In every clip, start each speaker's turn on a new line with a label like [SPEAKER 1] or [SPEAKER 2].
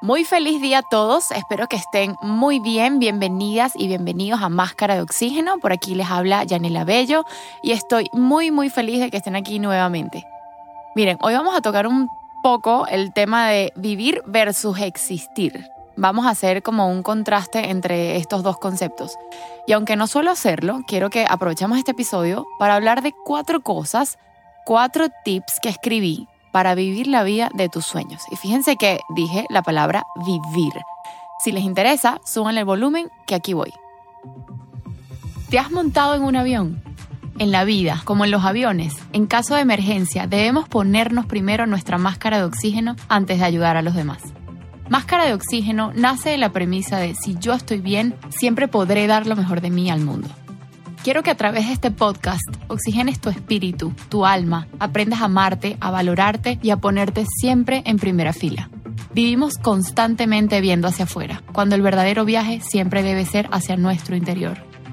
[SPEAKER 1] Muy feliz día a todos, espero que estén muy bien, bienvenidas y bienvenidos a Máscara de Oxígeno. Por aquí les habla Yanela Bello y estoy muy muy feliz de que estén aquí nuevamente. Miren, hoy vamos a tocar un poco el tema de vivir versus existir. Vamos a hacer como un contraste entre estos dos conceptos. Y aunque no suelo hacerlo, quiero que aprovechemos este episodio para hablar de cuatro cosas, cuatro tips que escribí para vivir la vida de tus sueños. Y fíjense que dije la palabra vivir. Si les interesa, suban el volumen que aquí voy. ¿Te has montado en un avión? En la vida, como en los aviones, en caso de emergencia debemos ponernos primero nuestra máscara de oxígeno antes de ayudar a los demás. Máscara de oxígeno nace de la premisa de si yo estoy bien, siempre podré dar lo mejor de mí al mundo. Quiero que a través de este podcast oxigenes tu espíritu, tu alma, aprendas a amarte, a valorarte y a ponerte siempre en primera fila. Vivimos constantemente viendo hacia afuera, cuando el verdadero viaje siempre debe ser hacia nuestro interior.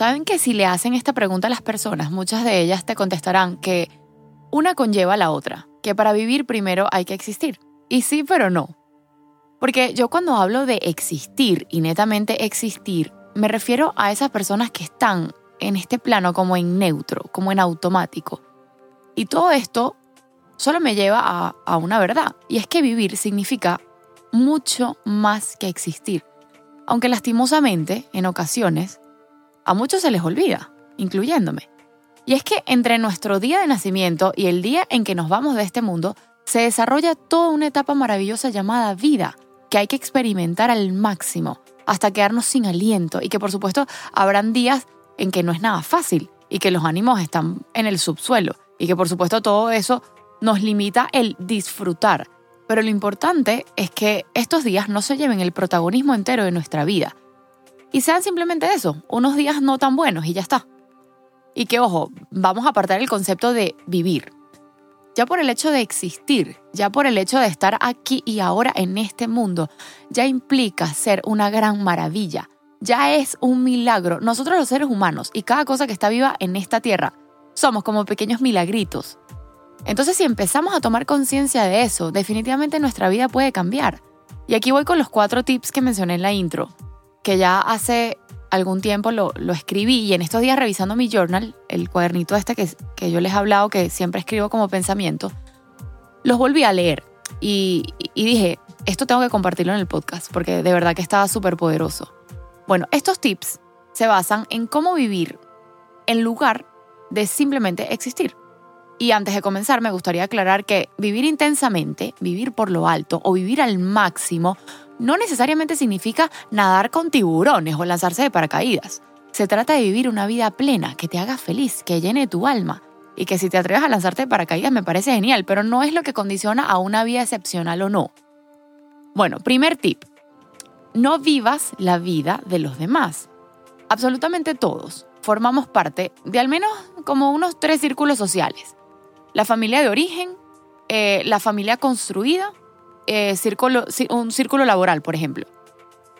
[SPEAKER 1] Saben que si le hacen esta pregunta a las personas, muchas de ellas te contestarán que una conlleva a la otra, que para vivir primero hay que existir. Y sí, pero no. Porque yo cuando hablo de existir y netamente existir, me refiero a esas personas que están en este plano como en neutro, como en automático. Y todo esto solo me lleva a, una verdad, y es que vivir significa mucho más que existir. Aunque lastimosamente, en ocasiones, a muchos se les olvida, incluyéndome. Y es que entre nuestro día de nacimiento y el día en que nos vamos de este mundo, se desarrolla toda una etapa maravillosa llamada vida, que hay que experimentar al máximo, hasta quedarnos sin aliento y que por supuesto habrán días en que no es nada fácil y que los ánimos están en el subsuelo y que por supuesto todo eso nos limita el disfrutar. Pero lo importante es que estos días no se lleven el protagonismo entero de nuestra vida, y sean simplemente eso, unos días no tan buenos y ya está. Y que, ojo, vamos a apartar el concepto de vivir. Ya por el hecho de existir, ya por el hecho de estar aquí y ahora en este mundo, ya implica ser una gran maravilla. Ya es un milagro. Nosotros los seres humanos y cada cosa que está viva en esta tierra somos como pequeños milagritos. Entonces si empezamos a tomar conciencia de eso, definitivamente nuestra vida puede cambiar. Y aquí voy con los cuatro tips que mencioné en la intro que ya hace algún tiempo lo, escribí y en estos días revisando mi journal, el cuadernito este que, que yo les he hablado, que siempre escribo como pensamiento, los volví a leer y, y dije, esto tengo que compartirlo en el podcast porque de verdad que estaba súper poderoso. Bueno, estos tips se basan en cómo vivir en lugar de simplemente existir. Y antes de comenzar, me gustaría aclarar que vivir intensamente, vivir por lo alto o vivir al máximo no necesariamente significa nadar con tiburones o lanzarse de paracaídas. Se trata de vivir una vida plena, que te haga feliz, que llene tu alma. Y que si te atreves a lanzarte de paracaídas me parece genial, pero no es lo que condiciona a una vida excepcional o no. Bueno, primer tip. No vivas la vida de los demás. Absolutamente todos formamos parte de al menos como unos tres círculos sociales. La familia de origen, eh, la familia construida eh, un círculo laboral, por ejemplo.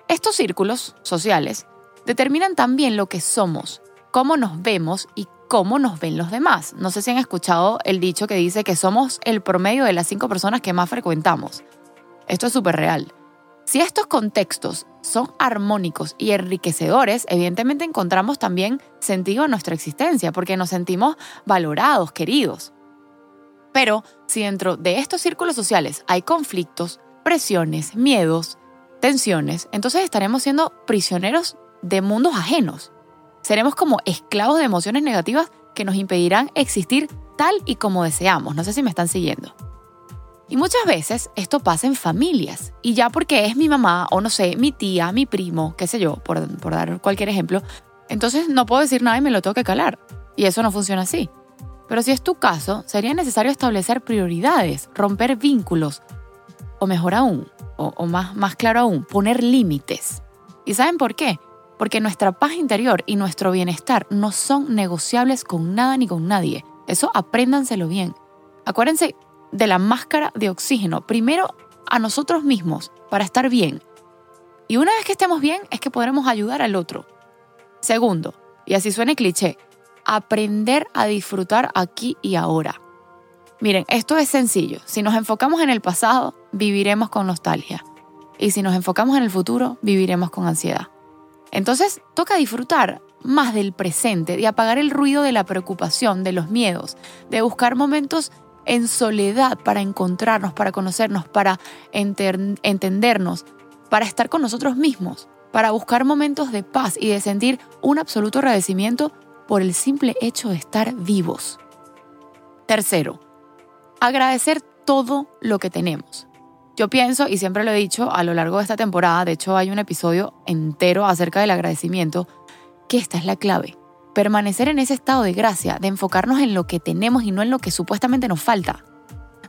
[SPEAKER 1] Estos círculos sociales determinan también lo que somos, cómo nos vemos y cómo nos ven los demás. No sé si han escuchado el dicho que dice que somos el promedio de las cinco personas que más frecuentamos. Esto es súper real. Si estos contextos son armónicos y enriquecedores, evidentemente encontramos también sentido a nuestra existencia, porque nos sentimos valorados, queridos. Pero si dentro de estos círculos sociales hay conflictos, presiones, miedos, tensiones, entonces estaremos siendo prisioneros de mundos ajenos. Seremos como esclavos de emociones negativas que nos impedirán existir tal y como deseamos. No sé si me están siguiendo. Y muchas veces esto pasa en familias. Y ya porque es mi mamá o no sé, mi tía, mi primo, qué sé yo, por, dar cualquier ejemplo, entonces no puedo decir nada y me lo tengo que calar. Y eso no funciona así. Pero si es tu caso, sería necesario establecer prioridades, romper vínculos, o mejor aún, o, más, más claro aún, poner límites. ¿Y saben por qué? Porque nuestra paz interior y nuestro bienestar no son negociables con nada ni con nadie. Eso apréndanselo bien. Acuérdense de la máscara de oxígeno. Primero a nosotros mismos para estar bien. Y una vez que estemos bien es que podremos ayudar al otro. Segundo, y así suene cliché, aprender a disfrutar aquí y ahora. Miren, esto es sencillo. Si nos enfocamos en el pasado, viviremos con nostalgia. Y si nos enfocamos en el futuro, viviremos con ansiedad. Entonces, toca disfrutar más del presente, de apagar el ruido de la preocupación, de los miedos, de buscar momentos en soledad para encontrarnos, para conocernos, para entendernos, para estar con nosotros mismos, para buscar momentos de paz y de sentir un absoluto agradecimiento por el simple hecho de estar vivos. Tercero, agradecer todo lo que tenemos. Yo pienso, y siempre lo he dicho a lo largo de esta temporada, de hecho hay un episodio entero acerca del agradecimiento, que esta es la clave. Permanecer en ese estado de gracia, de enfocarnos en lo que tenemos y no en lo que supuestamente nos falta.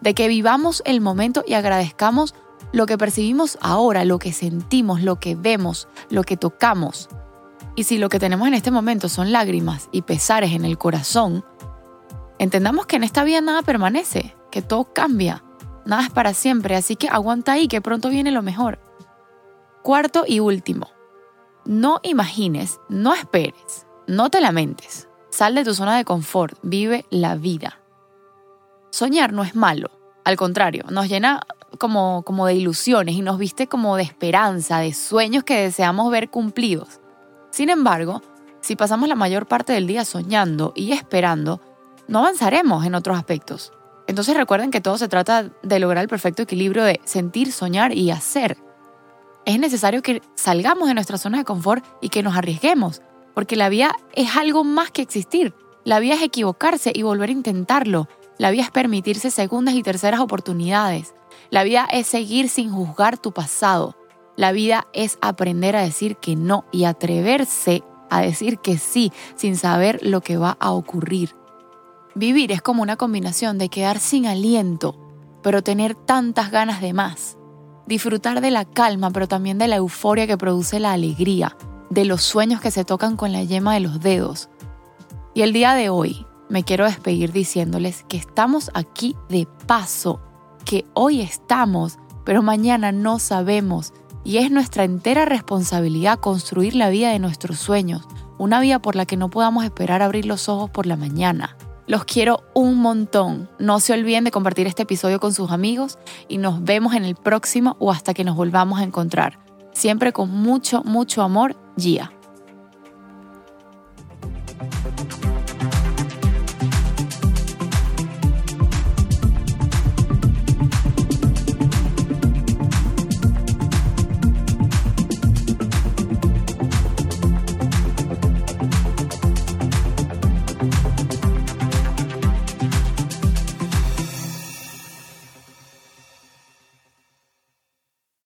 [SPEAKER 1] De que vivamos el momento y agradezcamos lo que percibimos ahora, lo que sentimos, lo que vemos, lo que tocamos. Y si lo que tenemos en este momento son lágrimas y pesares en el corazón, entendamos que en esta vida nada permanece, que todo cambia, nada es para siempre, así que aguanta ahí que pronto viene lo mejor. Cuarto y último, no imagines, no esperes, no te lamentes, sal de tu zona de confort, vive la vida. Soñar no es malo, al contrario, nos llena como, como de ilusiones y nos viste como de esperanza, de sueños que deseamos ver cumplidos. Sin embargo, si pasamos la mayor parte del día soñando y esperando, no avanzaremos en otros aspectos. Entonces recuerden que todo se trata de lograr el perfecto equilibrio de sentir, soñar y hacer. Es necesario que salgamos de nuestra zona de confort y que nos arriesguemos, porque la vida es algo más que existir. La vida es equivocarse y volver a intentarlo. La vida es permitirse segundas y terceras oportunidades. La vida es seguir sin juzgar tu pasado. La vida es aprender a decir que no y atreverse a decir que sí sin saber lo que va a ocurrir. Vivir es como una combinación de quedar sin aliento, pero tener tantas ganas de más. Disfrutar de la calma, pero también de la euforia que produce la alegría, de los sueños que se tocan con la yema de los dedos. Y el día de hoy me quiero despedir diciéndoles que estamos aquí de paso, que hoy estamos, pero mañana no sabemos. Y es nuestra entera responsabilidad construir la vida de nuestros sueños, una vida por la que no podamos esperar abrir los ojos por la mañana. Los quiero un montón. No se olviden de compartir este episodio con sus amigos y nos vemos en el próximo o hasta que nos volvamos a encontrar. Siempre con mucho, mucho amor, Gia.